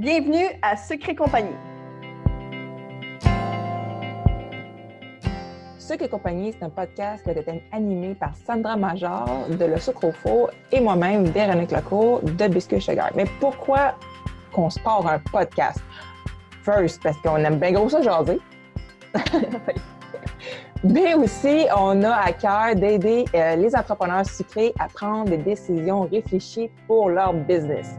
Bienvenue à Secret Compagnie. Secret Compagnie, c'est un podcast qui être animé par Sandra Major de Le Sucre au et moi-même, Véronique Lecourt de Biscuit Sugar. Mais pourquoi qu'on se part un podcast? First, parce qu'on aime bien gros ça. Mais aussi, on a à cœur d'aider euh, les entrepreneurs sucrés à prendre des décisions réfléchies pour leur business.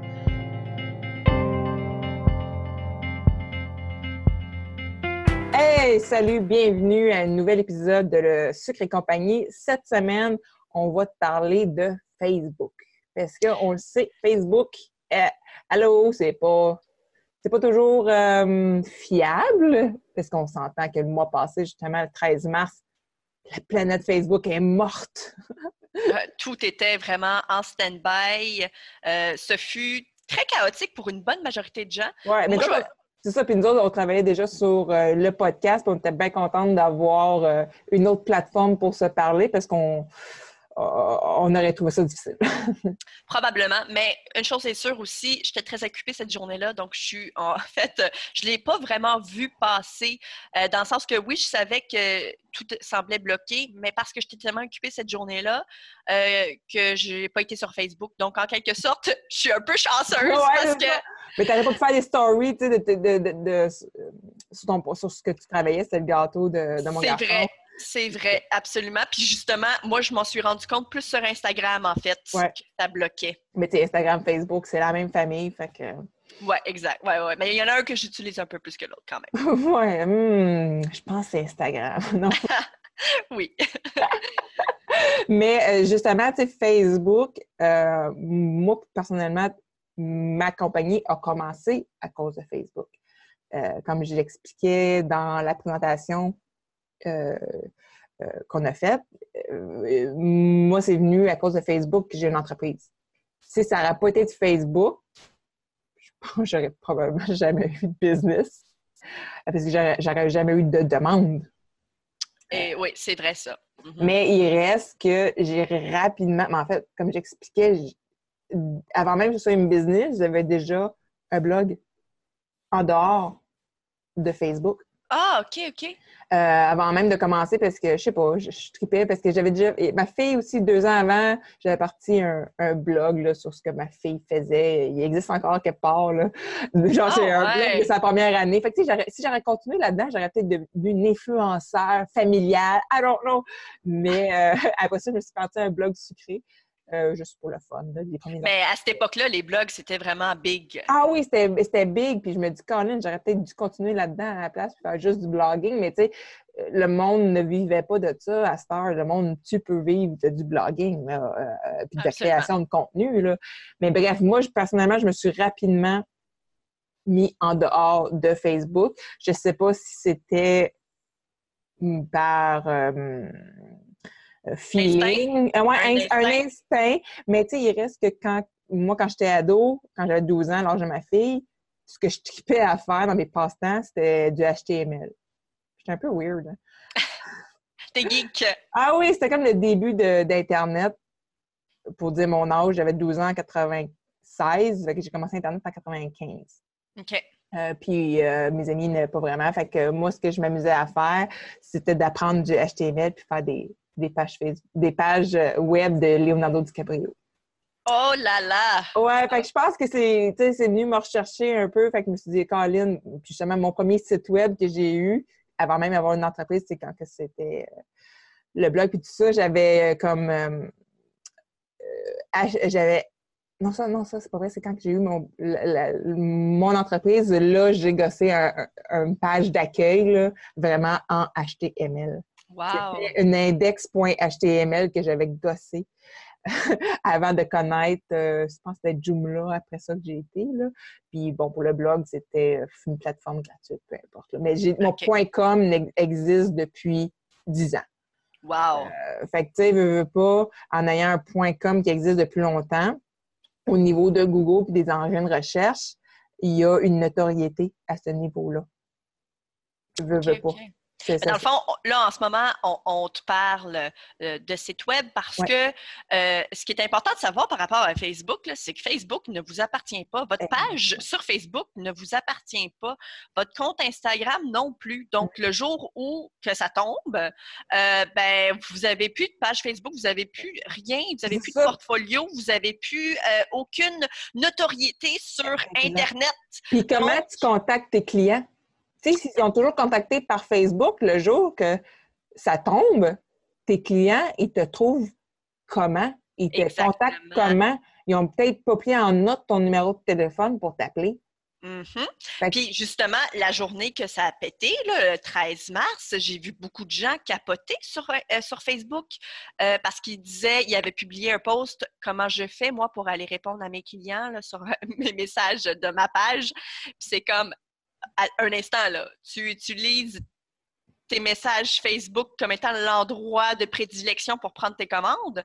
Hey, salut, bienvenue à un nouvel épisode de Le Sucre et compagnie. Cette semaine, on va te parler de Facebook. Parce qu'on le sait, Facebook, euh, allô, c'est pas c'est pas toujours euh, fiable, parce qu'on s'entend que le mois passé, justement, le 13 mars, la planète Facebook est morte. Euh, tout était vraiment en stand-by. Euh, ce fut très chaotique pour une bonne majorité de gens. Mais c'est ça. Puis nous autres, on travaillait déjà sur le podcast, on était bien contents d'avoir une autre plateforme pour se parler parce qu'on on aurait trouvé ça difficile. Probablement, mais une chose est sûre aussi, j'étais très occupée cette journée-là, donc je suis en fait, je l'ai pas vraiment vu passer, euh, dans le sens que oui, je savais que tout semblait bloqué, mais parce que j'étais tellement occupée cette journée-là euh, que je n'ai pas été sur Facebook. Donc, en quelque sorte, je suis un peu chanceuse parce que... Mais tu n'avais pas pu faire des stories, tu sais, de, sur, ce que tu travaillais, c'était le gâteau de, mon garçon. C'est vrai. C'est vrai, absolument. Puis justement, moi, je m'en suis rendu compte plus sur Instagram, en fait, que ça bloquait. Mais tu Instagram, Facebook, c'est la même famille, fait que... Ouais, exact. Ouais, ouais. Mais il y en a un que j'utilise un peu plus que l'autre, quand même. ouais, hmm, je pense que c'est Instagram, non? oui. Mais euh, justement, tu sais, Facebook, euh, moi, personnellement, ma compagnie a commencé à cause de Facebook. Euh, comme je l'expliquais dans la présentation, qu'on a fait, euh, moi, c'est venu à cause de Facebook que j'ai une entreprise. Si ça n'aurait pas été de Facebook, je pense que j'aurais probablement jamais eu de business parce que j'aurais jamais eu de demande. Et oui, c'est vrai ça. Mhm. Mais il reste que j'ai rapidement, mais en fait, comme j'expliquais, avant même que ce soit une business, j'avais déjà un blog en dehors de Facebook. Ah, OK, OK. Euh, avant même de commencer parce que, je sais pas, je, tripais parce que j'avais déjà... ma fille aussi, deux ans avant, j'avais parti un, blog là, sur ce que ma fille faisait. Il existe encore quelque part, là. Genre, c'est un blog de sa première année. Fait que, si j'aurais continué là-dedans, j'aurais peut-être devenu une influenceur familiale. I don't know. Mais euh, après ça, je me suis partie un blog sucré. Euh, juste pour le fun. Mais à cette époque-là, les blogs, c'était vraiment big. Ah oui, c'était big. Puis je me dis, Colin, j'aurais peut-être dû continuer là-dedans à la place, faire juste du blogging. Mais tu sais, euh, le monde ne vivait pas de ça à cette heure. Le monde, tu peux vivre de du blogging, euh, puis de la création de contenu. Là. Mais bref, moi, personnellement, je me suis rapidement mis en dehors de Facebook. Je ne sais pas si c'était par euh, feeling, euh, ouais, un, instinct. Mais tu sais, il reste que quand moi, quand j'étais ado, quand j'avais 12 ans, l'âge de ma fille, ce que je tripais à faire dans mes passe-temps, c'était du HTML. J'étais un peu weird. Hein. T'es geek. Ah oui, c'était comme le début d'Internet. Pour dire mon âge, j'avais 12 ans en 96, j'ai commencé Internet en 95. OK. Euh, puis mes amis pas vraiment. Fait que moi, ce que je m'amusais à faire, c'était d'apprendre du HTML puis faire des, des pages des pages euh, web de Leonardo DiCaprio. Oh là là! Ouais, fait que je pense que c'est, c'est venu me rechercher un peu. Fait que je me suis dit, Colin, puis justement, mon premier site web que j'ai eu, avant même d'avoir une entreprise, c'est quand que c'était euh, le blog puis tout ça, j'avais euh, comme j'avais non, ça, non, ça, c'est pas vrai. C'est quand j'ai eu mon, mon entreprise, là, j'ai gossé une page d'accueil, vraiment en HTML. C'était une index.html que j'avais gossé avant de connaître, euh, je pense que c'était Joomla après ça que j'ai été. Là. Puis bon, pour le blog, c'était euh, une plateforme gratuite, peu importe. Mais mon point .com existe depuis 10 ans. Wow! Euh, fait que tu sais, veux, pas, en ayant un point .com qui existe depuis longtemps, au niveau de Google et des engins de recherche, il y a une notoriété à ce niveau-là. Veux, veux pas. Dans le fond, là, en ce moment, on, te parle euh, de site web parce que euh, ce qui est important de savoir par rapport à Facebook, c'est que Facebook ne vous appartient pas. Votre page sur Facebook ne vous appartient pas. Votre compte Instagram non plus. Donc, le jour où que ça tombe, euh, ben, vous n'avez plus de page Facebook, vous n'avez plus rien, vous n'avez plus de portfolio, vous n'avez plus aucune notoriété sur Internet. Puis comment tu contactes tes clients? Tu sais, s'ils ont toujours contacté par Facebook, le jour que ça tombe, tes clients, ils te trouvent comment? Ils te contactent comment? Ils ont peut-être pas pris en note ton numéro de téléphone pour t'appeler. Mm-hmm. Puis justement, la journée que ça a pété, le 13 mars, j'ai vu beaucoup de gens capoter sur, euh, sur Facebook euh, parce qu'ils disaient, ils avaient publié un post, comment je fais moi pour aller répondre à mes clients sur mes messages de ma page. Puis c'est comme, un instant, là, tu utilises tes messages Facebook comme étant l'endroit de prédilection pour prendre tes commandes?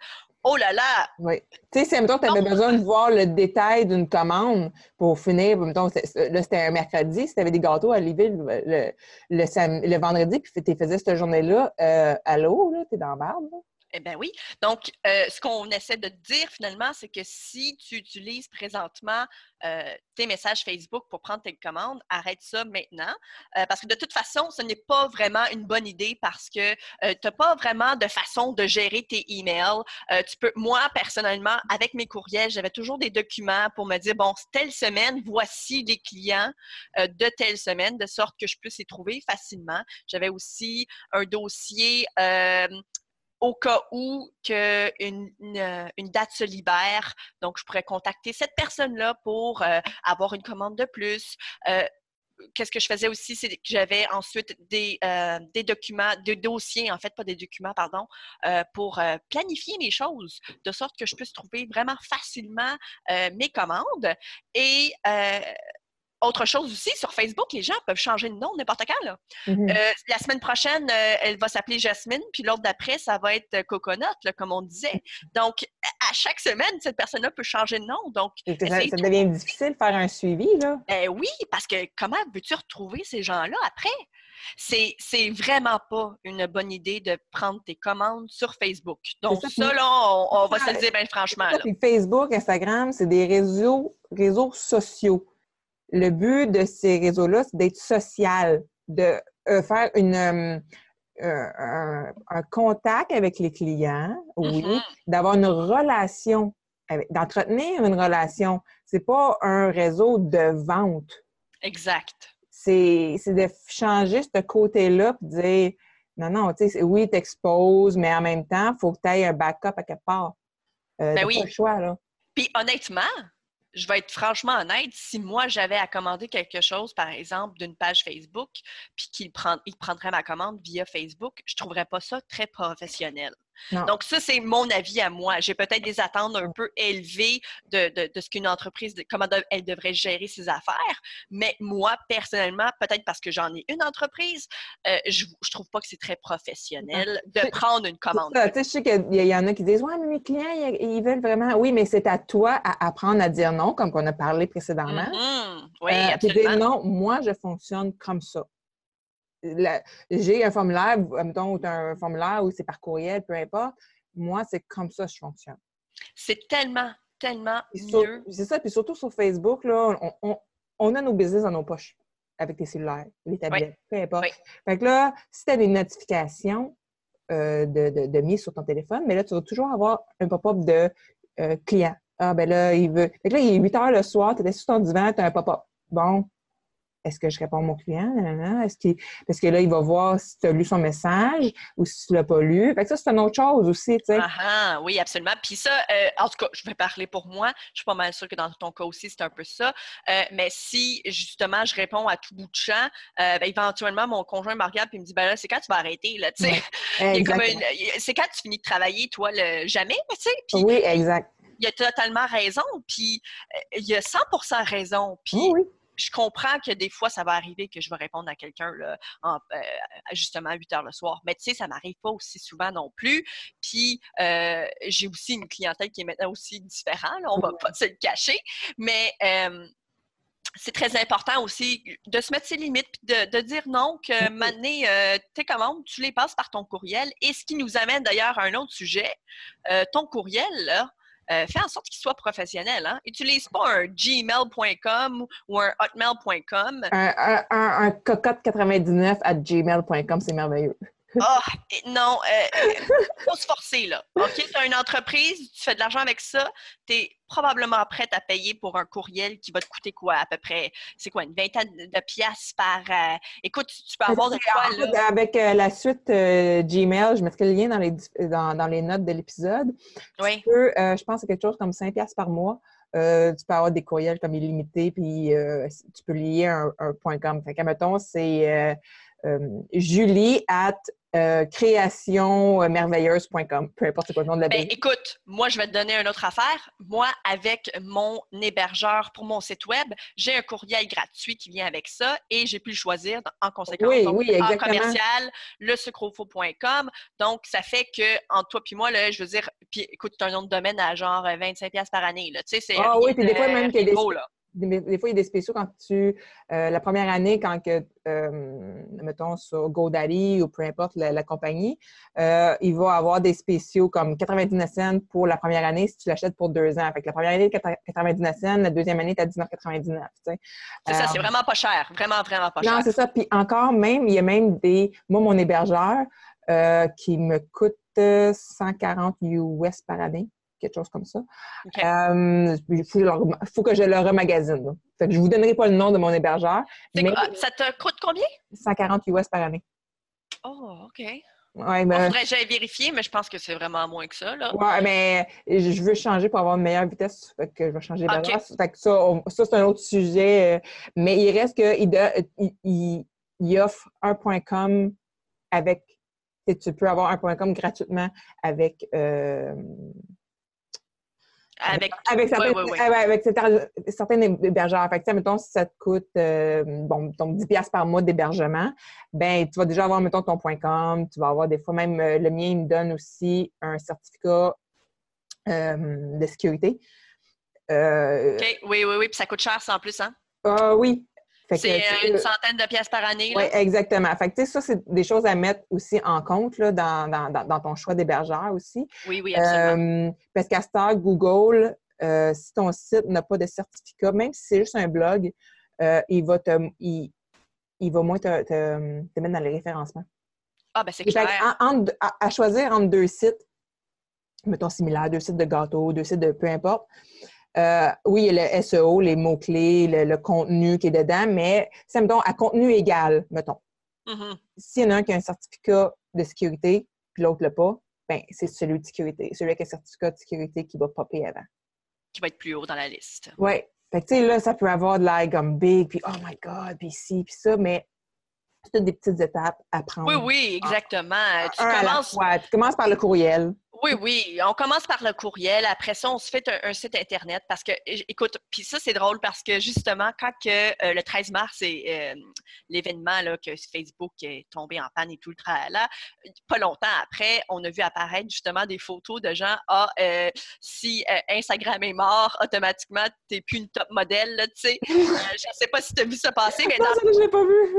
Oh là là! Oui. Tu sais, si, tu avais besoin de voir le détail d'une commande pour finir, mettons, là, c'était un mercredi, si tu avais des gâteaux à livrer le, le, vendredi, puis tu faisais cette journée-là, euh, allô, là, t'es dans la barbe, eh bien oui. Donc, euh, ce qu'on essaie de te dire finalement, c'est que si tu utilises présentement euh, tes messages Facebook pour prendre tes commandes, arrête ça maintenant. Euh, parce que de toute façon, ce n'est pas vraiment une bonne idée parce que tu n'as pas vraiment de façon de gérer tes emails. tu peux, moi, personnellement, avec mes courriels, j'avais toujours des documents pour me dire, bon, telle semaine, voici les clients de telle semaine, de sorte que je puisse les trouver facilement. J'avais aussi un dossier au cas où que une, euh, une, date se libère. Donc, je pourrais contacter cette personne-là pour euh, avoir une commande de plus. Euh, qu'est-ce que je faisais aussi, c'est que j'avais ensuite des, des, documents, des dossiers, en fait, pas des documents, pardon, pour planifier mes choses, de sorte que je puisse trouver vraiment facilement mes commandes. Et autre chose aussi, sur Facebook, les gens peuvent changer de nom n'importe quand. Mm-hmm. Euh, la semaine prochaine, euh, elle va s'appeler Jasmine, puis l'autre d'après, ça va être Coconut, comme on disait. Donc, à chaque semaine, cette personne-là peut changer de nom. Donc, ça, devient difficile de faire un suivi, là. Ben oui, parce que comment veux-tu retrouver ces gens-là après? C'est, vraiment pas une bonne idée de prendre tes commandes sur Facebook. Donc, ça, là, on, va se le dire bien franchement. Facebook, Instagram, c'est des réseaux, réseaux sociaux le but de ces réseaux-là, c'est d'être social, de euh, faire une, euh, euh, un, contact avec les clients, oui, mm-hmm. d'avoir une relation, d'entretenir une relation. C'est pas un réseau de vente. Exact. C'est de changer ce côté-là et dire non, non, tu sais, oui, t'exposes, mais en même temps, il faut que tu aies un backup à quelque part. ben oui. Pas le choix, là. Puis honnêtement, je vais être franchement honnête, si moi j'avais à commander quelque chose, par exemple, d'une page Facebook, puis qu'il prend, il prendrait ma commande via Facebook, je ne trouverais pas ça très professionnel. Donc, ça, c'est mon avis à moi. J'ai peut-être des attentes un peu élevées de, ce qu'une entreprise, comment elle devrait gérer ses affaires. Mais moi, personnellement, peut-être parce que j'en ai une entreprise, euh, je, ne trouve pas que c'est très professionnel de prendre une commande. je sais qu'il y, en a qui disent Ouais, mais mes clients, ils, veulent vraiment. Oui, mais c'est à toi à apprendre à dire non, comme on a parlé précédemment. Mm-hmm. Oui, euh, absolument. non, moi, je fonctionne comme ça j'ai un formulaire, mettons, un formulaire où c'est par courriel, peu importe. Moi, c'est comme ça que je fonctionne. C'est tellement, tellement mieux. C'est ça, puis surtout sur Facebook, là, on, a nos business dans nos poches avec tes cellulaires, les tablettes, peu importe. Fait que là, si tu as des notifications euh, de, de, mise sur ton téléphone, mais là, tu vas toujours avoir un pop-up de euh, client. Ah, ben là, il veut. Fait que là, il est 8 heures le soir, tu es sur ton divan, tu as un pop-up. Bon, est-ce que je réponds à mon client? Est-ce parce que là, il va voir si tu as lu son message ou si tu ne l'as pas lu. Fait que ça, c'est une autre chose aussi, tu sais. Ah, ah, oui, absolument. Puis ça, euh, en tout cas, je vais parler pour moi. Je suis pas mal sûre que dans ton cas aussi, c'est un peu ça. Euh, mais si, justement, je réponds à tout bout de champ, euh, ben, éventuellement, mon conjoint me regarde et me dit, ben là, c'est quand tu vas arrêter, là, tu sais? c'est quand tu finis de travailler, toi, le jamais, tu sais? oui, exact. Il a totalement raison, puis il a 100% raison. Puis, oui je comprends que des fois, ça va arriver que je vais répondre à quelqu'un euh, justement à 8 heures le soir. Mais tu sais, ça m'arrive pas aussi souvent non plus. Puis, euh, j'ai aussi une clientèle qui est maintenant aussi différente. on va pas se le cacher. Mais c'est très important aussi de se mettre ses limites de, de dire non, que maintenant, euh, tes commandes, tu les passes par ton courriel. Et ce qui nous amène d'ailleurs à un autre sujet, euh, ton courriel, là, euh, fais en sorte qu'il soit professionnel. Hein? Utilise pas un gmail.com ou un hotmail.com. Un, un, un, un cocotte 99 à gmail.com, c'est merveilleux. Ah, non, euh, faut se forcer, là. OK, tu as une entreprise, tu fais de l'argent avec ça, tu es probablement prête à payer pour un courriel qui va te coûter quoi, à peu près, c'est quoi, une vingtaine de piastres par... Euh, écoute, tu peux avoir de quoi, là. Avec euh, la suite euh, Gmail, je mettrai le lien dans les, dans, dans les notes de l'épisode. Oui. Tu peux, euh, je pense que quelque chose comme 5 piastres par mois. Euh, tu peux avoir des courriels comme illimités, puis euh, tu peux lier un, un point .com. Fait que, mettons, c'est euh, euh, Julie at euh, créationmerveilleuse.com, peu importe quoi le nom de la Ben, écoute, moi, je vais te donner une autre affaire. Moi, avec mon hébergeur pour mon site web, j'ai un courriel gratuit qui vient avec ça et j'ai pu le choisir en conséquence. Oui, Donc, oui, en exactement. commercial, le sucrofo.com. Donc, ça fait que, entre toi puis moi, là, je veux dire, puis écoute, tu as un nom de domaine à genre 25$ piastres par année. Là. Tu sais, c'est Ah oui, puis des de- fois, même qu'il y a rien de des- gros, là. Des, des fois, il y a des spéciaux quand tu. euh, la première année, quand que, euh, mettons, sur GoDaddy ou peu importe la, la compagnie, euh, il va avoir des spéciaux comme 99 cents pour la première année si tu l'achètes pour deux ans. Fait que la première année, 99 cents, la deuxième année, tu as 19,99. tu sais. C'est ça, c'est vraiment pas cher. Vraiment, vraiment pas Non, cher. c'est ça. Puis encore, même, il y a même des. Moi, mon hébergeur qui me coûte euh, 140 US par année, quelque chose comme ça. Euh, il faut, que je le remagasine. là. Fait que je vous donnerai pas le nom de mon hébergeur, mais ça te coûte combien? 140 US par année. Oh, OK. Ouais, ben, faudrait que j'aille vérifier, mais je pense que c'est vraiment moins que ça. Là. ouais, mais je veux changer pour avoir une meilleure vitesse. Fait que je vais changer Ok. d'hébergeur. Fait que ça, on- ça c'est un autre sujet. euh, Mais il reste qu'il il, il, il offre un point .com avec... Tu peux avoir un point .com gratuitement avec... euh, Avec, Avec certains, Ouais, ouais, ouais. avec- avec certains- certains hébergeurs. Fait que, mettons, si ça te coûte euh, bon, donc 10 piastres par mois d'hébergement, ben tu vas déjà avoir, mettons, ton .com, tu vas avoir des fois même, euh, le mien, il me donne aussi un certificat euh, de sécurité. OK, oui, oui, oui. Puis ça coûte cher, ça en plus, hein? ah oui. C'est une centaine de pièces par année. là? oui, exactement. Fait que, ça, c'est des choses à mettre aussi en compte là, dans, dans, dans, ton choix d'hébergeur aussi. Oui, oui, absolument. Euh, parce qu'à cette heure, Google, euh, si ton site n'a pas de certificat, même si c'est juste un blog, euh, il va te, il, il va moins te, te- te mettre dans les référencements. ah, ben c'est Fait clair. en- à, à choisir entre deux sites, mettons similaires, deux sites de gâteaux, deux sites de peu importe, euh, oui, il y a le SEO, les mots-clés, le, le contenu qui est dedans, mais c'est, mettons, à contenu égal, mettons. Mhm. S'il y en a un qui a un certificat de sécurité, puis l'autre l'a pas, ben, c'est celui de sécurité, celui qui a un certificat de sécurité qui va popper avant. Qui va être plus haut dans la liste. Oui. Fait que, tu sais, là, ça peut avoir de l'air comme big, puis oh my God, puis ci, puis ça, mais c'est toutes des petites étapes à prendre. Oui, oui, exactement. Tu la commences fois. Tu commences par le courriel. Oui, oui. On commence par le courriel. Après ça, on se fait un, un site Internet parce que, écoute, puis ça, c'est drôle parce que justement, quand que, euh, le 13 mars, c'est euh, l'événement là, que Facebook est tombé en panne et tout le tralala, pas longtemps après, on a vu apparaître justement des photos de gens, ah, euh, si euh, Instagram est mort, automatiquement, t'es plus une top modèle, tu sais. Je sais pas si tu as vu ça passer, mais dans Non, ça, je l'ai pas vu.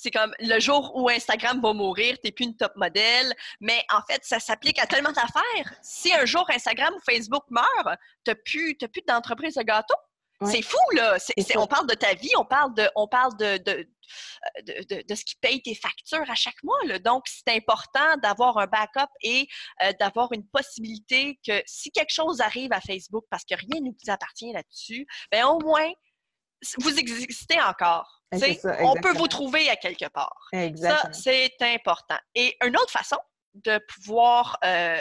C'est comme le jour où Instagram va mourir, t'es plus une top modèle. Mais en fait, ça s'applique à tellement d'affaires. Si un jour Instagram ou Facebook meurt, t'as plus, plus d'entreprise de gâteau. Ouais. C'est fou, là. On parle de ta vie, on parle de, on parle de, de, de, ce qui paye tes factures à chaque mois. Là. Donc, c'est important d'avoir un backup et euh, d'avoir une possibilité que si quelque chose arrive à Facebook, parce que rien ne vous appartient là-dessus, ben au moins, vous existez encore. Ça, on peut vous trouver à quelque part. Ça, Exactement. c'est important. Et une autre façon de pouvoir euh,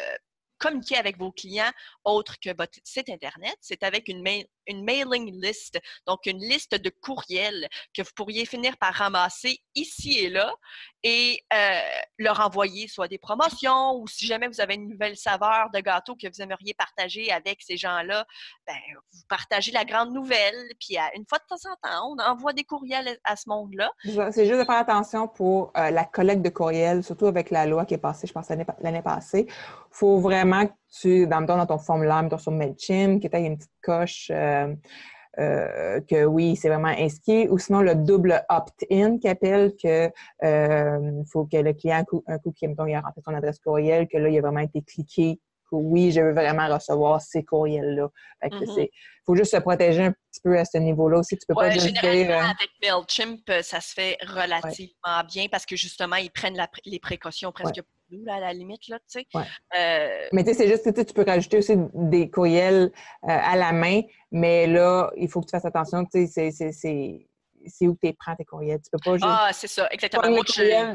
communiquer avec vos clients autre que votre site Internet, c'est avec une, mail- une mailing list, donc une liste de courriels que vous pourriez finir par ramasser ici et là et euh, leur envoyer soit des promotions ou si jamais vous avez une nouvelle saveur de gâteau que vous aimeriez partager avec ces gens-là, ben, vous partagez la grande nouvelle. Puis à- une fois de temps en temps, on envoie des courriels à ce monde-là. C'est juste de faire attention pour euh, la collecte de courriels, surtout avec la loi qui est passée, je pense, l'année passée. Il faut vraiment tu, dans, dans ton formulaire, mettons, sur MailChimp, que tu aies une petite coche euh, euh, que oui, c'est vraiment inscrit, ou sinon le double opt-in qui appelle que euh, faut que le client, un coup, qu'il il a rentré son adresse courriel, que là, il a vraiment été cliqué que oui, je veux vraiment recevoir ces courriels-là. Que Mhm. faut juste se protéger un petit peu à ce niveau-là aussi. Tu peux pas Ouais, juste dire, généralement, euh, avec MailChimp, ça se fait relativement bien parce que justement, ils prennent la les précautions presque pour nous, là, à la limite, là, tu sais. Ouais. Euh, Mais tu sais, c'est juste, sais, tu peux rajouter aussi des courriels euh, à la main, mais là, il faut que tu fasses attention, tu sais, c'est- c'est- où tu prends tes courriels. Tu peux pas juste. ah, c'est ça, exactement.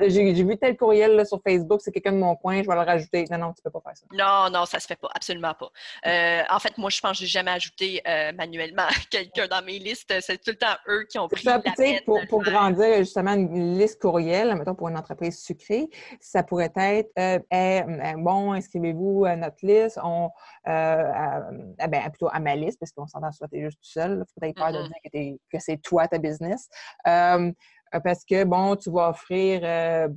J'ai vu tel courriel là, sur Facebook, c'est quelqu'un de mon coin, je vais le rajouter. Non, non, tu peux pas faire ça. Non, non, ça se fait pas, absolument pas. Euh, en fait, moi, je pense que j'ai jamais ajouté euh, manuellement quelqu'un dans mes listes. C'est tout le temps eux qui ont pris ça, la peine pour, pour grandir justement une liste courriel, mettons pour une entreprise sucrée, ça pourrait être euh, Eh, bon, inscrivez-vous à notre liste, on, à- ah ben, plutôt à ma liste, parce qu'on s'entend soit tu es juste tout seul, il faut peut-être peur de Mhm. dire que c'est toi ta business. Euh, euh, parce que bon, tu vas offrir euh,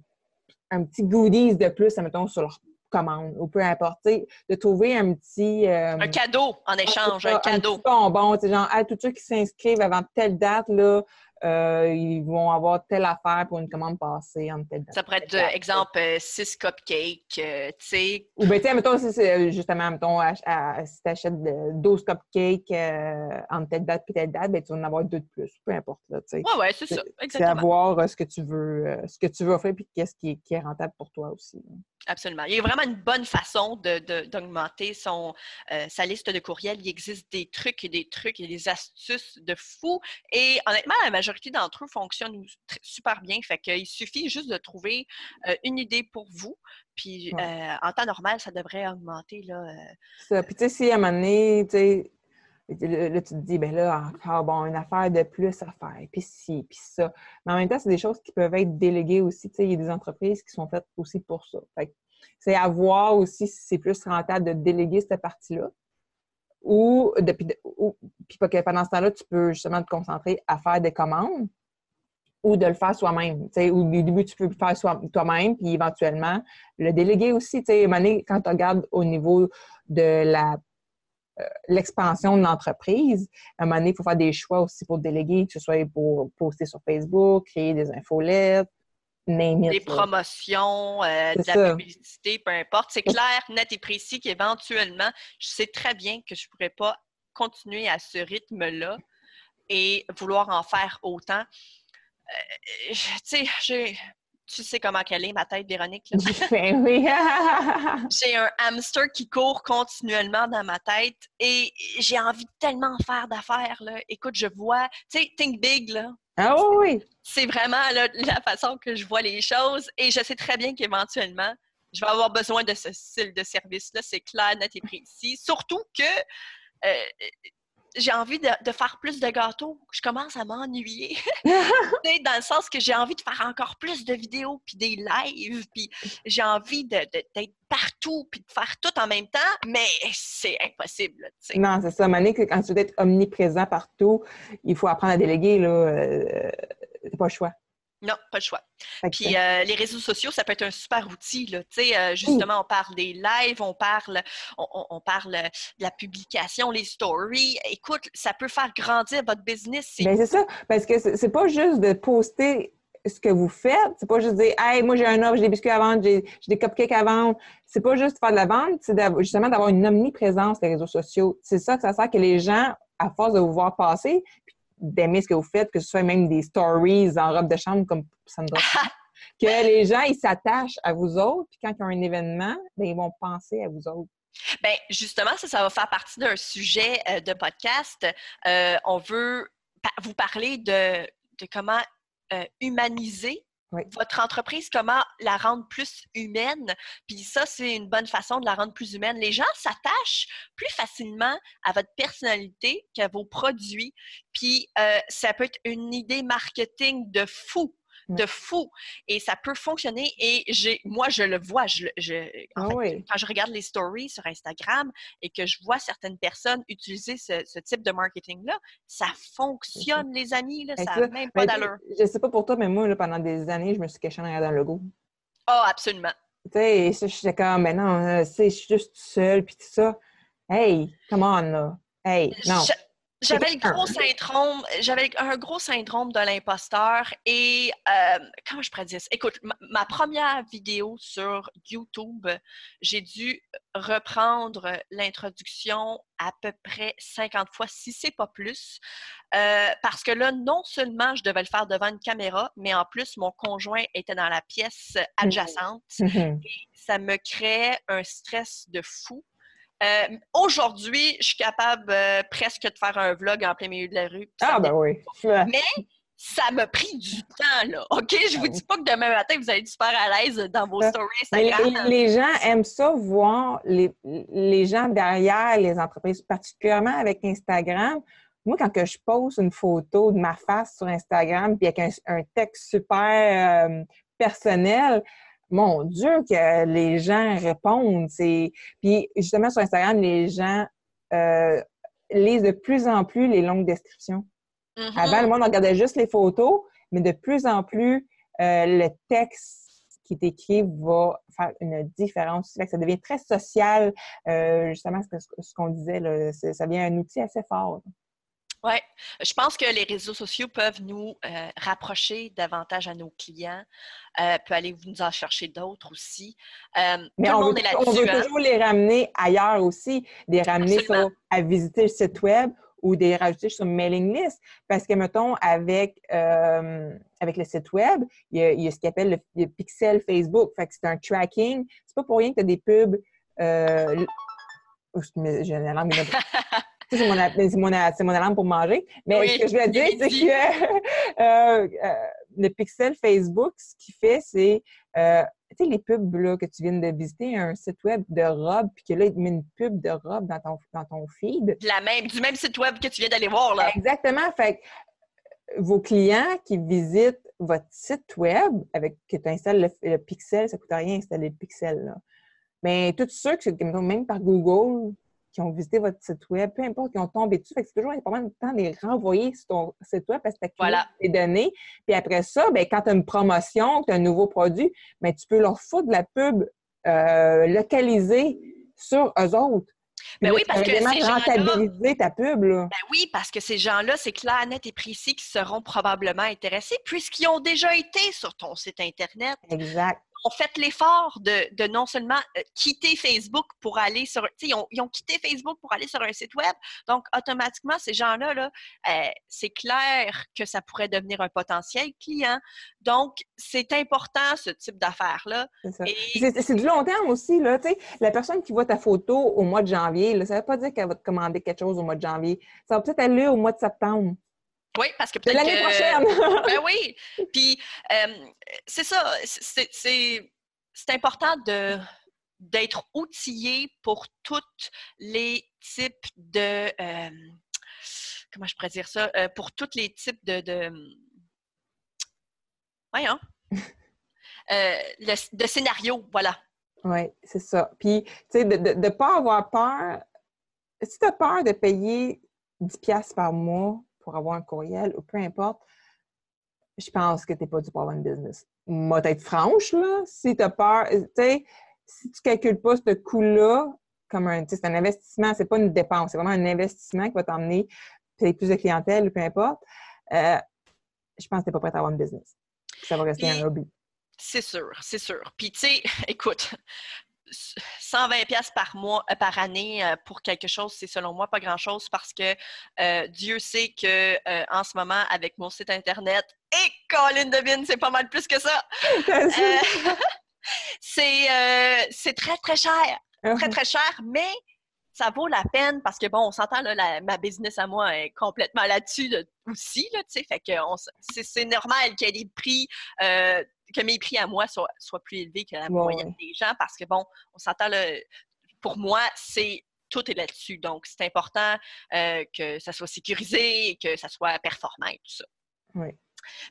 un petit goodies de plus, mettons, sur leur commande, ou peu importe, de trouver un petit. euh, Un cadeau en échange, un cadeau. petit bonbon, genre, ah, tous ceux qui s'inscrivent avant telle date, là, euh, ils vont avoir telle affaire pour une commande passée en telle date. Ça pourrait être, telle euh, exemple, 6 cupcakes, euh, tu sais. Ou bien, tu sais, mettons, si c'est justement, mettons, à- si tu achètes 12 cupcakes euh, entre telle date et telle date, ben, tu vas en avoir deux de plus, peu importe, là, tu sais. Ouais, ouais, c'est ça, C'est exactement. voir euh, ce que tu veux, ce que tu veux offrir puis qu'est-ce qui est, qui est rentable pour toi aussi. là. Absolument. Il y a vraiment une bonne façon de- de- d'augmenter son euh, sa liste de courriels. Il existe des trucs et des trucs et des astuces de fou. Et honnêtement, la majorité d'entre eux fonctionnent super bien. Fait qu'il suffit juste de trouver euh, une idée pour vous. Puis Ouais. euh, en temps normal, ça devrait augmenter. Là, euh, Ça. Puis, tu sais, si à un moment donné, tu sais, là, là, tu te dis, ben là, encore, bon, une affaire de plus à faire, puis ci, puis ça. Mais en même temps, c'est des choses qui peuvent être déléguées aussi. Tu sais, il y a des entreprises qui sont faites aussi pour ça. Fait que c'est à voir aussi si c'est plus rentable de déléguer cette partie-là. Ou, pendant ce temps-là, tu peux justement te concentrer à faire des commandes ou de le faire soi-même. Au début, tu peux le faire toi-même, puis éventuellement le déléguer aussi. Tu sais, à un moment donné, quand tu regardes au niveau de la euh, l'expansion de l'entreprise, à un moment donné, il faut faire des choix aussi pour déléguer, que ce soit pour poster sur Facebook, créer des infolettes, it, des promotions, euh, de la publicité, peu importe. C'est clair, net et précis qu'éventuellement, je sais très bien que je ne pourrais pas continuer à ce rythme-là et vouloir en faire autant. Euh, je- tu sais, comment qu'elle est, ma tête, Véronique. Ben oui. J'ai un hamster qui court continuellement dans ma tête et j'ai envie de tellement faire d'affaires. Écoute, je vois, tu sais, Think Big, là ah oui, c'est vraiment la façon que je vois les choses et je sais très bien qu'éventuellement, je vais avoir besoin de ce style de service-là. C'est clair, net et précis. Surtout que euh, j'ai envie de, de faire plus de gâteaux. Je commence à m'ennuyer. Sais, dans le sens que j'ai envie de faire encore plus de vidéos, puis des lives, puis j'ai envie de- de- d'être partout, puis de faire tout en même temps, mais c'est impossible. Non, c'est ça. Que quand tu veux être omniprésent partout, il faut apprendre à déléguer. Là. Euh, c'est pas le choix. Non, pas le choix. Puis euh, les réseaux sociaux, ça peut être un super outil. Là. Tu sais, euh, justement, on parle des lives, on parle, on, parle euh, de la publication, les stories. Écoute, ça peut faire grandir votre business. C'est- Ben, c'est ça, parce que c'est pas juste de poster ce que vous faites, c'est pas juste dire Hey, moi j'ai un offre, j'ai des biscuits à vendre, j'ai des cupcakes à vendre. C'est pas juste faire de la vente, c'est justement d'avoir une omniprésence des réseaux sociaux. C'est ça que ça sert que les gens, à force de vous voir passer, puis d'aimer ce que vous faites, que ce soit même des stories en robe de chambre comme Sandra, que les gens ils s'attachent à vous autres, puis quand il y a un événement, ben, ils vont penser à vous autres. Ben, justement, ça, ça va faire partie d'un sujet euh, de podcast. Euh, on veut pa- vous parler de, de comment euh, humaniser Votre entreprise, comment la rendre plus humaine? Puis ça, c'est une bonne façon de la rendre plus humaine. Les gens s'attachent plus facilement à votre personnalité qu'à vos produits. Puis euh, ça peut être une idée marketing de fou de fou et ça peut fonctionner et j'ai moi je le vois je, je en Ah fait, oui. quand je regarde les stories sur Instagram et que je vois certaines personnes utiliser ce, ce type de marketing-là, ça fonctionne, les amis, là, Ben, ça n'a même pas Ben, d'allure. Je sais pas pour toi, mais moi, là, pendant des années, je me suis cachée dans le logo. Ah, absolument. Tu sais, ça, j'étais comme, mais non, tu sais, je suis juste seule, puis tout ça. Hey, come on, là. Hey, non. Je, J'avais le gros syndrome, j'avais un gros syndrome de l'imposteur et euh, comment je ça? Écoute, ma, première vidéo sur YouTube, j'ai dû reprendre l'introduction à peu près 50 fois, si c'est pas plus, euh, parce que là, non seulement je devais le faire devant une caméra, mais en plus, mon conjoint était dans la pièce mmh. adjacente mmh et ça me créait un stress de fou. Euh, aujourd'hui, je suis capable euh, presque de faire un vlog en plein milieu de la rue. Ah, ben oui. Mais ça m'a pris du temps, là. OK? Je vous dis pas que demain matin, vous allez être super à l'aise dans vos stories Instagram. les, gens aiment ça, voir les, les, gens derrière les entreprises, particulièrement avec Instagram. Moi, quand que je pose une photo de ma face sur Instagram, puis avec un, texte super euh, personnel, mon Dieu, que les gens répondent. Puis justement, sur Instagram, les gens euh, lisent de plus en plus les longues descriptions. Mm-hmm. Avant, le monde regardait juste les photos, mais de plus en plus, euh, le texte qui est écrit va faire une différence. Ça devient très social, euh, justement, ce qu'on disait, là, ça devient un outil assez fort. Oui, je pense que les réseaux sociaux peuvent nous euh, rapprocher davantage à nos clients, euh, peut aller nous en chercher d'autres aussi. Euh, Mais on, veut, on veut hein. toujours les ramener ailleurs aussi, les ramener à visiter le site web ou des rajouter sur mailing list. Parce que, mettons, avec, avec le site web, il y a, ce qu'on appelle le, pixel Facebook. Fait que c'est un tracking. C'est pas pour rien que tu as des pubs. Oh, j'ai une c'est mon, mon, mon, alarme pour manger. Mais ce que je veux dire, c'est que euh, euh, le pixel Facebook, ce qu'il fait, c'est, euh, tu sais, les pubs là, que tu viens de visiter, un site web de robe, puis que là, il te met une pub de robe dans ton, dans ton feed. La même, du même site web que tu viens d'aller voir, là. Exactement. Fait vos clients qui visitent votre site web, avec que tu installes le, pixel, ça ne coûte rien d'installer le pixel, là. Mais tous ceux qui, même par Google, qui ont visité votre site web, peu importe, qui ont tombé dessus. c'est toujours important de temps de les renvoyer sur ton site web parce que tu voilà. les données. Puis après ça, ben, quand tu as une promotion, tu as un nouveau produit, ben, tu peux leur foutre de la pub euh, localisée sur eux autres. Ben oui, parce que ces gens ta pub, là. Ben oui, parce que ces gens-là, c'est clair, net et précis qui seront probablement intéressés puisqu'ils ont déjà été sur ton site Internet. Exact ont fait l'effort de, non seulement euh, quitter Facebook pour aller sur. Ils ont, ils ont quitté Facebook pour aller sur un site web. Donc, automatiquement, ces gens-là, là, euh, c'est clair que ça pourrait devenir un potentiel client. Donc, c'est important, ce type d'affaires-là. C'est du long terme aussi. Là, la personne qui voit ta photo au mois de janvier, là, ça ne veut pas dire qu'elle va te commander quelque chose au mois de janvier. Ça va peut-être aller au mois de septembre. Oui, parce que peut-être. L'année prochaine! ben oui. Puis, euh, c'est ça. C'est important de d'être outillé pour tous les types de. Euh, comment je pourrais dire ça? Euh, pour tous les types de. de voyons. de scénarios, voilà. Oui, c'est ça. Puis, tu sais, de ne pas avoir peur. Si tu as peur de payer 10$ par mois pour avoir un courriel ou peu importe, je pense que tu n'es pas du pour business. Moi, être franche, là, si tu as peur, tu sais, si tu ne calcules pas ce coût-là comme un, c'est un investissement, c'est pas une dépense, c'est vraiment un investissement qui va t'emmener plus de clientèle ou peu importe, euh, je pense que tu n'es pas prêt à avoir un business. Ça va rester un hobby. C'est sûr, c'est sûr. Puis, tu sais, écoute, 120 pièces par mois, euh, par année euh, pour quelque chose, c'est selon moi pas grand-chose parce que euh, Dieu sait que en ce moment, avec mon site internet et Colin Devine, c'est pas mal plus que ça. c'est très très cher, très uh-huh. très cher, mais ça vaut la peine parce que, bon, on s'entend, là, ma business à moi est complètement là-dessus aussi, là, tu sais, fait que c'est normal qu'il y ait des prix, euh, que mes prix à moi soient, plus élevés que la moyenne des gens parce que, bon, on s'entend, pour moi, c'est tout est là-dessus. Donc, c'est important euh, que ça soit sécurisé que ça soit performant et tout ça. Oui.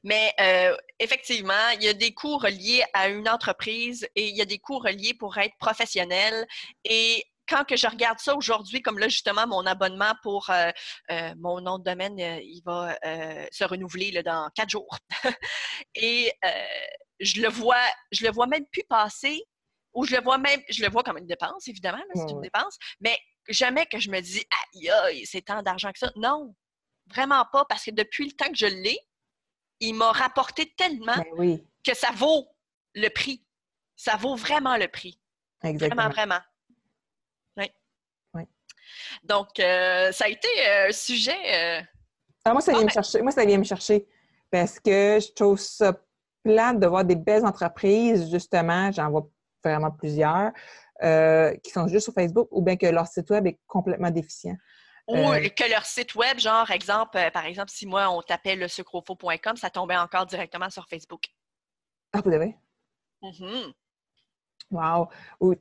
Mais euh, effectivement, il y a des coûts reliés à une entreprise et il y a des coûts reliés pour être professionnel. Et quand que je regarde ça aujourd'hui, comme là, justement, mon abonnement pour euh, euh, mon nom de domaine, euh, il va se renouveler là, dans quatre jours. Et je le vois, je le vois même plus passer, ou je le vois même, je le vois comme une dépense, évidemment, c'est une dépense, mais jamais que je me dis, aïe, aïe, c'est tant d'argent que ça. Non, vraiment pas, parce que depuis le temps que je l'ai, il m'a rapporté tellement Ben que ça vaut le prix. Ça vaut vraiment le prix. Exactement. Vraiment, vraiment. Donc, euh, ça a été euh, un sujet. euh, Ah, moi, ça vient Ah, me chercher. Moi, ça vient me chercher. Parce que je trouve ça plate de voir des belles entreprises, justement, j'en vois vraiment plusieurs, euh, qui sont juste sur Facebook ou bien que leur site web est complètement déficient. Ou Euh, que leur site web, genre, exemple, euh, par exemple, si moi, on tapait le sucrofo.com, ça tombait encore directement sur Facebook. Ah, vous devez? Mhm. Wow!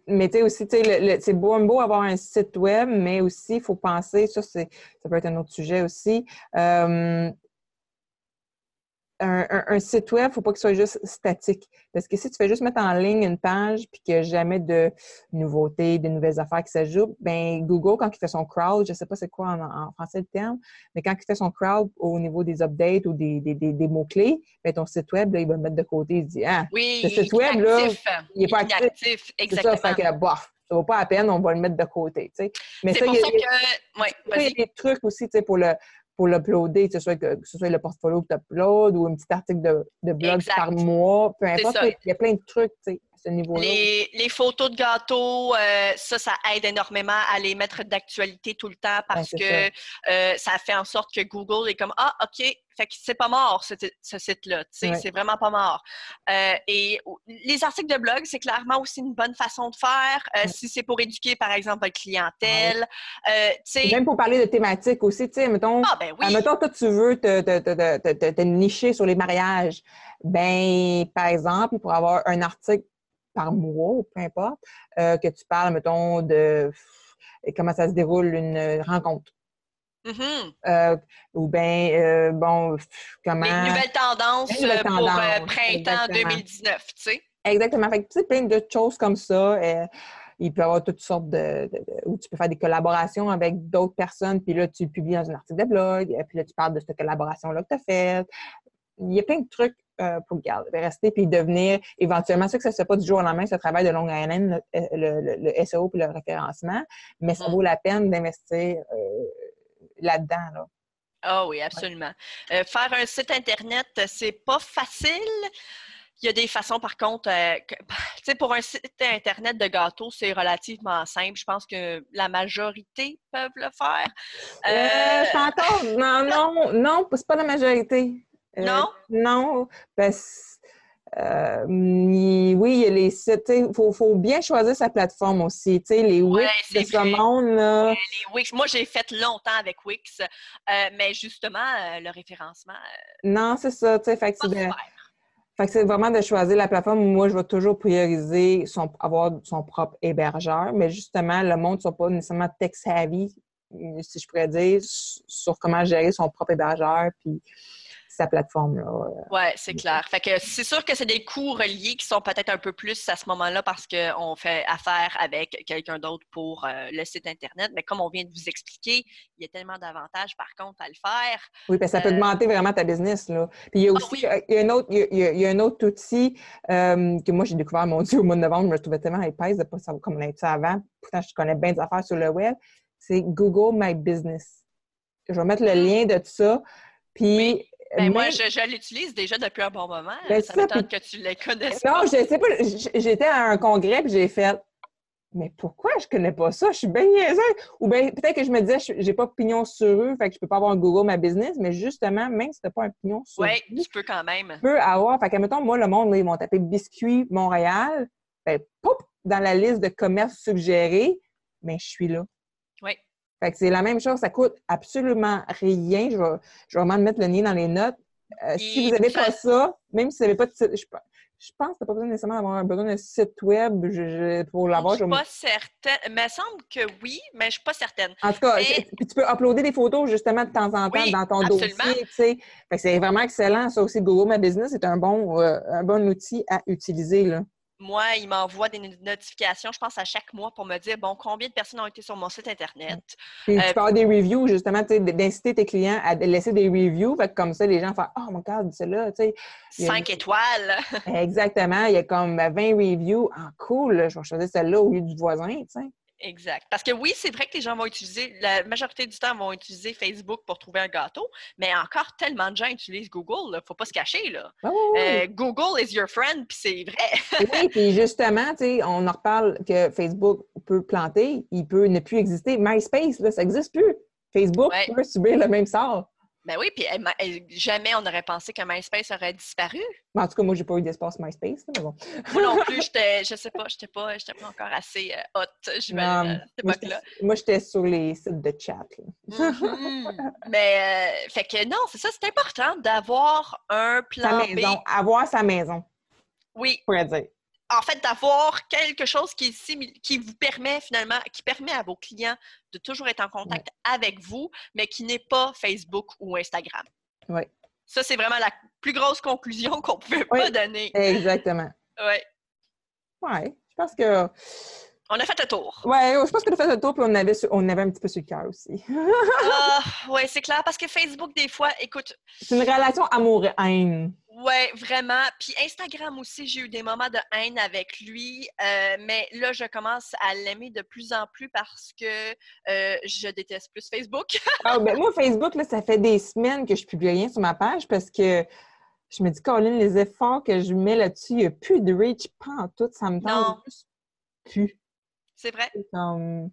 Mais tu sais aussi, c'est beau, beau avoir un site web, mais aussi, il faut penser, ça, ça peut être un autre sujet aussi. euh, un, un- un site web, il ne faut pas qu'il soit juste statique. Parce que si tu fais juste mettre en ligne une page puis qu'il n'y a jamais de nouveautés, de nouvelles affaires qui s'ajoutent, ben Google, quand il fait son crowd, je ne sais pas c'est quoi en, en français le terme, mais quand il fait son crowd au niveau des updates ou des, des- des- des mots-clés, ben ton site web, là, il va le mettre de côté. Il se dit Ah, Oui, est site web, là, il est pas actif. c'est exactement. ça, fait que bof, ça vaut pas la peine, on va le mettre de côté. tu sais. Mais C'est ça, pour il y a- ça que. Oui, il y a vas-y. des trucs aussi pour le pour l'uploader, que ce soit, que, que ce soit le portfolio que tu uploads ou un petit article de, de blog Exact. par mois, peu importe. Il y a plein de trucs tu sais, ce niveau-là? Les, les photos de gâteaux, euh, ça, ça aide énormément à les mettre d'actualité tout le temps parce que euh, ça fait en sorte que Google est comme Ah, OK, fait que c'est pas mort, ce, ce site-là. tu sais, Ouais. C'est vraiment pas mort. Euh, et les articles de blog, c'est clairement aussi une bonne façon de faire. Ouais. Si c'est pour éduquer, par exemple, votre clientèle. Et sais, même pour parler de thématiques aussi, tu sais, mettons, ah, ben oui. Admettons, toi, tu veux te, te, te, te, te- te nicher sur les mariages. Ben, par exemple, il pourrait y avoir un article par mois, ou peu importe, euh, que tu parles, mettons, de comment ça se déroule une rencontre. Mhm. Euh, ou bien, euh, bon, comment... Les nouvelles tendances Les nouvelles pour tendances, printemps exactement. 2019, tu sais. Exactement. Fait que, tu sais, plein de choses comme ça. il peut y avoir toutes sortes de, de- de- où tu peux faire des collaborations avec d'autres personnes, puis là, tu publies dans un article de blog, puis là, tu parles de cette collaboration-là que tu as faite. Il y a plein de trucs euh, pour garder, rester, puis devenir éventuellement, sûr que ça ne se fait pas du jour au lendemain, ce travail de longue haleine, le, le, le- SEO puis le référencement, mais ça Mhm. vaut la peine d'investir euh, là-dedans. Là. Ah oui, absolument. Euh, faire un site Internet, euh, c'est pas facile. Il y a des façons, par contre, euh, que- tu sais, pour un site Internet de gâteau, c'est relativement simple. Je pense que la majorité peuvent le faire. Euh, Euh, c'est encore. Non, non, non, c'est pas la majorité. Euh, Non? Non, parce euh, il- oui, il y a les sites. Il faut, faut bien choisir sa plateforme aussi. Tu sais, les Ouais, Wix de c'est ce vrai. monde, là. les Wix, moi, j'ai fait longtemps avec Wix, euh, mais justement, euh, le référencement, Non, c'est ça. Tu sais, fait que pas c'est de- super. fait que c'est vraiment de choisir la plateforme. Moi, je vais toujours prioriser son, avoir son propre hébergeur, mais justement, le monde ne sont pas nécessairement tech-savvy, si je pourrais dire, sur comment gérer son propre hébergeur puis sa plateforme. Là. Oui, c'est clair. Fait que c'est sûr que c'est des coûts reliés qui sont peut-être un peu plus à ce moment-là parce qu'on fait affaire avec quelqu'un d'autre pour euh, le site Internet. Mais comme on vient de vous expliquer, il y a tellement d'avantages par contre à le faire. Oui, parce que ça peut Euh, augmenter vraiment ta business. Là. Puis il y a Ah aussi oui. euh, il y a un, autre, il y a- il y a, il y a un autre outil euh, que moi j'ai découvert, mon Dieu, au mois de novembre, je me trouvais tellement épaisse de ne pas savoir comment on avait ça avant. Pourtant, je connais bien des affaires sur le web. C'est Google My Business. Je vais mettre le lien de ça. Puis. Oui. Ben, moi, même- je, je l'utilise déjà depuis un bon moment. Ben, ça ça, m'étonne que tu les connaisses Non, pas. je sais pas. J'étais à un congrès puis j'ai fait. Mais pourquoi je connais pas ça? Je suis bien niaiseuse. Ou bien peut-être que je me disais, je- j'ai pas de pignon sur eux, fait que je peux pas avoir un Google My Business, mais justement, même si t'as pas un pignon sur Oui, eux, tu peux quand même. tu peux avoir. Fait que, mettons, moi, le monde, là, ils vont taper Biscuit Montréal. Ben, pop, dans la liste de commerces suggérés, mais je suis là. Oui. Fait que c'est la même chose, ça coûte absolument rien. Je vais, je vais vraiment mettre le lien dans les notes. Euh, si vous n'avez pas ça, même si vous n'avez pas de site, je, je pense que tu n'as pas besoin nécessairement d'avoir besoin d'un site web je- je- pour l'avoir. Je Je suis pas certaine. Il me semble que oui, mais je suis pas certaine. En tout cas, puis tu peux uploader des photos justement de temps en temps Oui, dans ton absolument. dossier. tu sais. Fait que c'est vraiment excellent. Ça aussi, Google My Business est un bon, euh, un bon outil à utiliser. Là. Moi, il m'envoie des notifications, je pense, à chaque mois pour me dire, bon, combien de personnes ont été sur mon site Internet? Puis Euh, tu peux avoir des reviews, justement, d'inciter tes clients à laisser des reviews. Fait que comme ça, les gens font Oh mon God, c'est là, tu sais. Cinq étoiles. Exactement. Il y a comme 20 reviews. Ah, cool, je vais choisir celle-là au lieu du voisin, tu sais. Exact. Parce que oui, c'est vrai que les gens vont utiliser, la majorité du temps vont utiliser Facebook pour trouver un gâteau, mais encore tellement de gens utilisent Google, ne faut pas se cacher. Là. Ah oui. Euh, Google is your friend, puis c'est vrai. oui, puis justement, tu sais, on en reparle que Facebook peut planter, il peut ne plus exister. MySpace, là, ça n'existe plus. Facebook Ouais. peut subir le même sort. Ben oui, puis m'a- elle- jamais on n'aurait pensé que MySpace aurait disparu. Mais en tout cas, moi, j'ai pas eu d'espace MySpace, mais bon. Moi non plus, je sais pas, j'étais pas, pas encore assez euh, hot, j'imagine, à cette moi, j'étais- sur les sites de chat. là. Mhm. Mais, euh, fait que non, c'est ça, c'est important d'avoir un Sa plan B. maison, avoir sa maison, Oui, pourrait dire. En fait, d'avoir quelque chose qui, est simil- qui vous permet finalement, qui permet à vos clients de toujours être en contact avec vous, mais qui n'est pas Facebook ou Instagram. Oui. Ça, c'est vraiment la plus grosse conclusion qu'on pouvait pas Oui. donner. Exactement. Ouais. Ouais, je pense que. On a fait le tour. Ouais, je pense qu'on a fait le tour, puis on avait, on avait un petit peu sur le cœur aussi. Ah, ouais, c'est clair, parce que Facebook, des fois, écoute, C'est une relation amour-haine. Ouais, vraiment. Puis Instagram aussi, j'ai eu des moments de haine avec lui, euh, mais là, je commence à l'aimer de plus en plus parce que euh, je déteste plus Facebook. Ah, ben, moi, Facebook, là, ça fait des semaines que je publie rien sur ma page parce que je me dis, Colin, les efforts que je mets là-dessus, il n'y a plus de reach, pas en tout. Ça me tente plus. C'est vrai? C'est comme,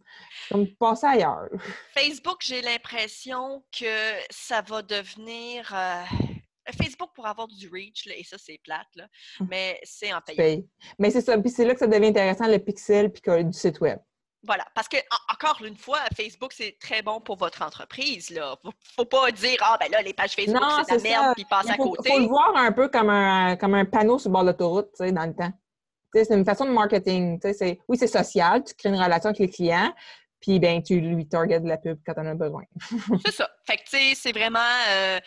comme passer ailleurs. Facebook, j'ai l'impression que ça va devenir. euh, Facebook pour avoir du reach, là, et ça, c'est plate, là, Hum. mais c'est en payant. Mais c'est ça. Puis c'est là que ça devient intéressant, le pixel, puis que- du site web. Voilà, parce que en- encore une fois, Facebook, c'est très bon pour votre entreprise. Là. Faut, faut pas dire Ah ben là, les pages Facebook, c'est de la merde, puis passe à Il faut, côté. faut le voir un peu comme un, comme un panneau sur le bord de l'autoroute, tu sais, dans le temps. C'est une façon de marketing. c'est- Oui, c'est social, tu crées une relation avec les clients, puis ben, tu lui targetes de la pub quand en as besoin. C'est ça. Fait que, tu sais, c'est vraiment. euh,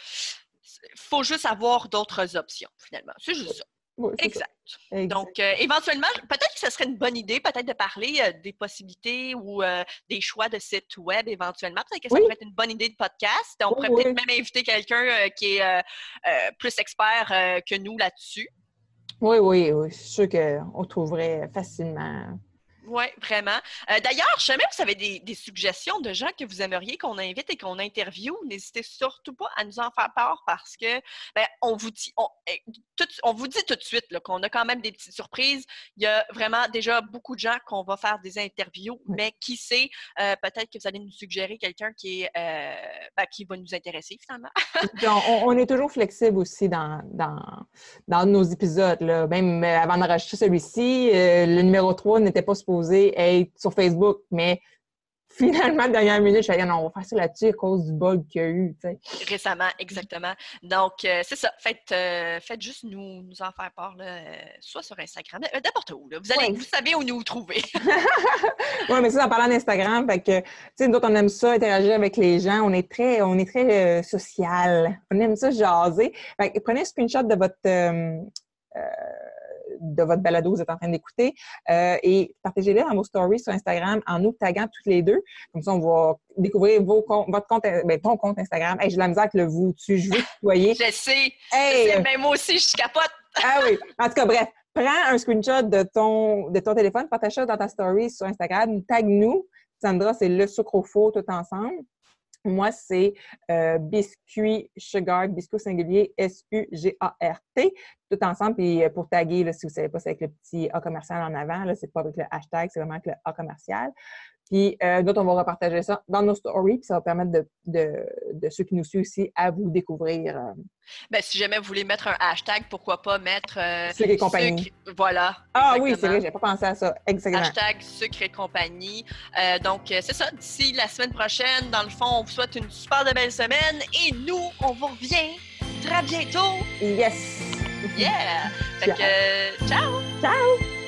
faut juste avoir d'autres options, finalement. C'est juste ça. Oui, c'est ça. Exact. Exact. Donc, euh, éventuellement, peut-être que ce serait une bonne idée, peut-être de parler euh, des possibilités ou euh, des choix de sites web éventuellement. Peut-être que ça Oui. pourrait être une bonne idée de podcast. On pourrait oui. peut-être même inviter quelqu'un qui est plus expert que nous là-dessus. Oui, oui, oui. Je sûre qu'on trouverait facilement. Oui, vraiment. Euh, D'ailleurs, jamais vous avez des, des suggestions de gens que vous aimeriez qu'on invite et qu'on interviewe, n'hésitez surtout pas à nous en faire part parce que ben, on vous dit on, eh, tout, on vous dit tout de suite qu'on a quand même des petites surprises. Il y a vraiment déjà beaucoup de gens qu'on va faire des interviews, mais qui sait, euh, peut-être que vous allez nous suggérer quelqu'un qui est euh, ben, qui va nous intéresser finalement. On, est toujours flexible aussi dans, dans, dans nos épisodes. Là. Même euh, avant d'enregistrer celui-ci, euh, le numéro 3 n'était pas supposé être sur Facebook, mais finalement, dernière minute, je suis allée, non, on va faire ça là-dessus à cause du bug qu'il y a eu. Récemment, exactement. Donc, euh, c'est ça. Faites, euh, faites juste nous, nous en faire part, là, euh, soit sur Instagram, euh, n'importe où. Là. Vous, allez, Ouais. vous savez où nous trouver. Oui, mais ça, en parlant d'Instagram, fait que, tu sais, nous autres, on aime ça, interagir avec les gens. On est très, on est très social. On aime ça jaser. Fait que prenez un screenshot de votre, de votre balado que vous êtes en train d'écouter euh, et partagez-le dans vos stories sur Instagram en nous taguant toutes les deux. Comme ça, on va découvrir vos comptes, votre compte, ben, ton compte Instagram. Hey, j'ai la misère avec le vous. Tu, je veux tutoyer. Je sais. Hey, je sais, euh, mais moi aussi, je capote. ah oui. En tout cas, bref, prends un screenshot de ton, de ton téléphone, partage ça dans ta story sur Instagram, tag-nous. Sandra, c'est le sucre au four tout ensemble. Moi, c'est euh, biscuit sugar, biscuit singulier, S-U-G-A-R-T, tout ensemble. Puis euh, pour taguer, là, si vous ne savez pas, c'est avec le petit A commercial en avant. Là, c'est pas avec le hashtag, c'est vraiment avec le A commercial. Puis euh, d'autres, on va repartager ça dans nos stories, puis ça va permettre de, de, de ceux qui nous suivent aussi à vous découvrir. euh, Ben, si jamais vous voulez mettre un hashtag, pourquoi pas mettre euh, Sucre et compagnie. sucre- Voilà. Ah oui, c'est vrai, j'ai pas pensé à ça. Exactement. Hashtag sucre et compagnie. Euh, donc, euh, c'est ça. D'ici la semaine prochaine, dans le fond, on vous souhaite une super de belle semaine et nous, on vous revient très bientôt. Yes! Yeah! Fait que, ciao! Ciao!